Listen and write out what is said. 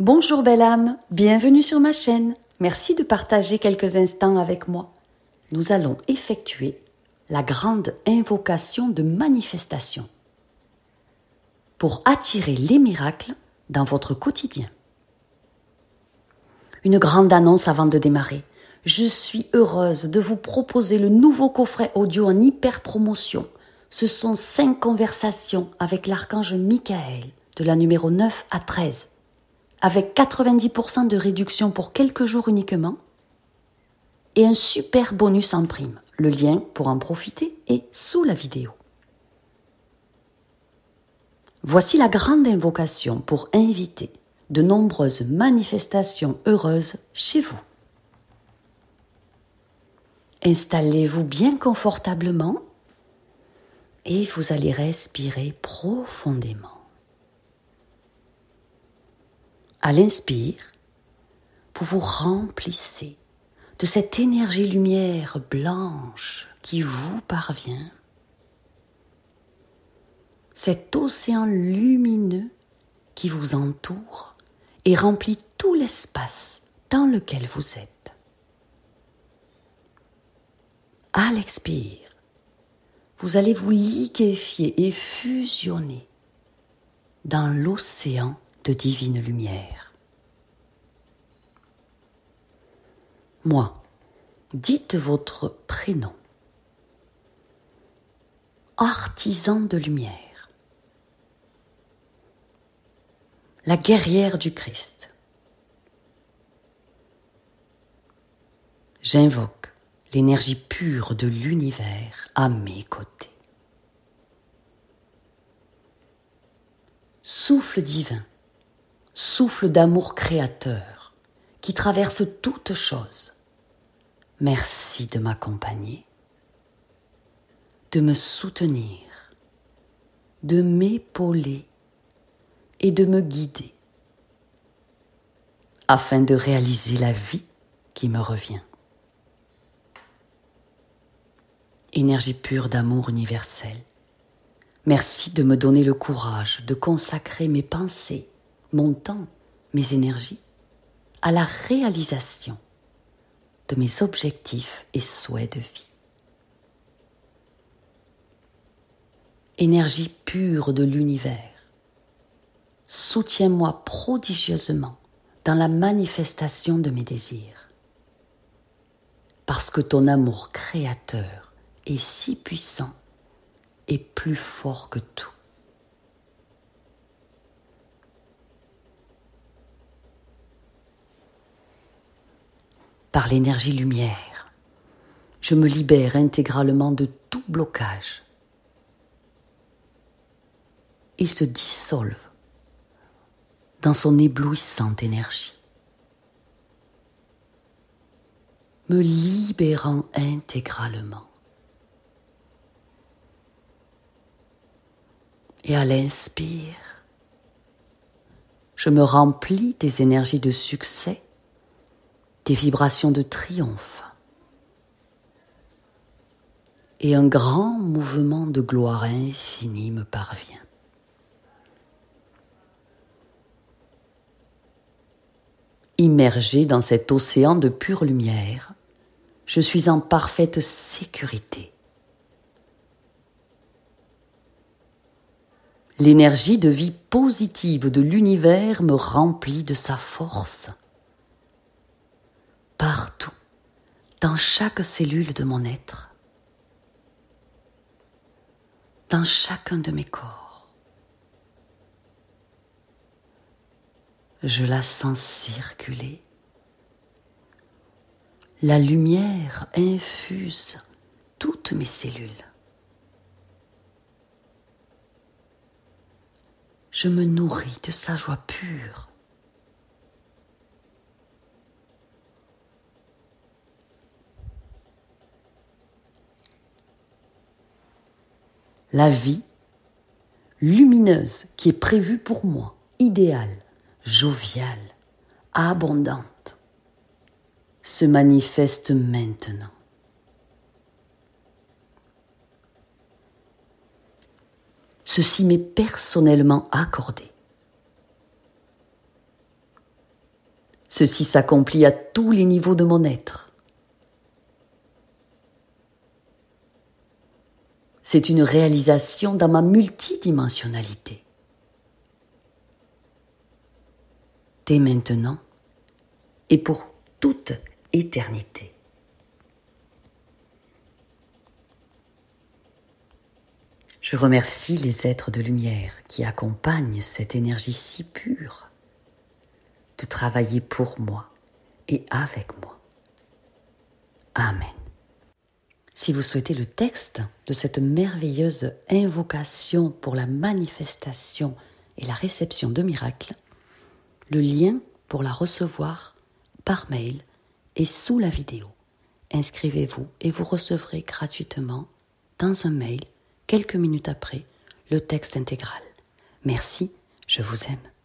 Bonjour belle âme, bienvenue sur ma chaîne. Merci de partager quelques instants avec moi. Nous allons effectuer la grande invocation de manifestation pour attirer les miracles dans votre quotidien. Une grande annonce avant de démarrer. Je suis heureuse de vous proposer le nouveau coffret audio en hyper promotion. Ce sont cinq conversations avec l'archange Michael de la numéro 9 à 13 avec 90% de réduction pour quelques jours uniquement, et un super bonus en prime. Le lien pour en profiter est sous la vidéo. Voici la grande invocation pour inviter de nombreuses manifestations heureuses chez vous. Installez-vous bien confortablement et vous allez respirer profondément. À l'inspire, vous vous remplissez de cette énergie lumière blanche qui vous parvient, cet océan lumineux qui vous entoure et remplit tout l'espace dans lequel vous êtes. À l'expire, vous allez vous liquéfier et fusionner dans l'océan de divine lumière. Moi, dites votre prénom. Artisan de lumière. La guerrière du Christ. J'invoque l'énergie pure de l'univers à mes côtés. Souffle divin souffle d'amour créateur qui traverse toutes choses. Merci de m'accompagner, de me soutenir, de m'épauler et de me guider afin de réaliser la vie qui me revient. Énergie pure d'amour universel, merci de me donner le courage de consacrer mes pensées mon temps, mes énergies à la réalisation de mes objectifs et souhaits de vie. Énergie pure de l'univers, soutiens-moi prodigieusement dans la manifestation de mes désirs, parce que ton amour créateur est si puissant et plus fort que tout. Par l'énergie lumière. Je me libère intégralement de tout blocage. Il se dissolve dans son éblouissante énergie, me libérant intégralement. Et à l'inspire, je me remplis des énergies de succès des vibrations de triomphe et un grand mouvement de gloire infinie me parvient. Immergé dans cet océan de pure lumière, je suis en parfaite sécurité. L'énergie de vie positive de l'univers me remplit de sa force dans chaque cellule de mon être, dans chacun de mes corps. Je la sens circuler. La lumière infuse toutes mes cellules. Je me nourris de sa joie pure. La vie lumineuse qui est prévue pour moi, idéale, joviale, abondante, se manifeste maintenant. Ceci m'est personnellement accordé. Ceci s'accomplit à tous les niveaux de mon être. C'est une réalisation dans ma multidimensionnalité. Dès maintenant et pour toute éternité. Je remercie les êtres de lumière qui accompagnent cette énergie si pure de travailler pour moi et avec moi. Amen. Si vous souhaitez le texte de cette merveilleuse invocation pour la manifestation et la réception de miracles, le lien pour la recevoir par mail est sous la vidéo. Inscrivez-vous et vous recevrez gratuitement dans un mail quelques minutes après le texte intégral. Merci, je vous aime.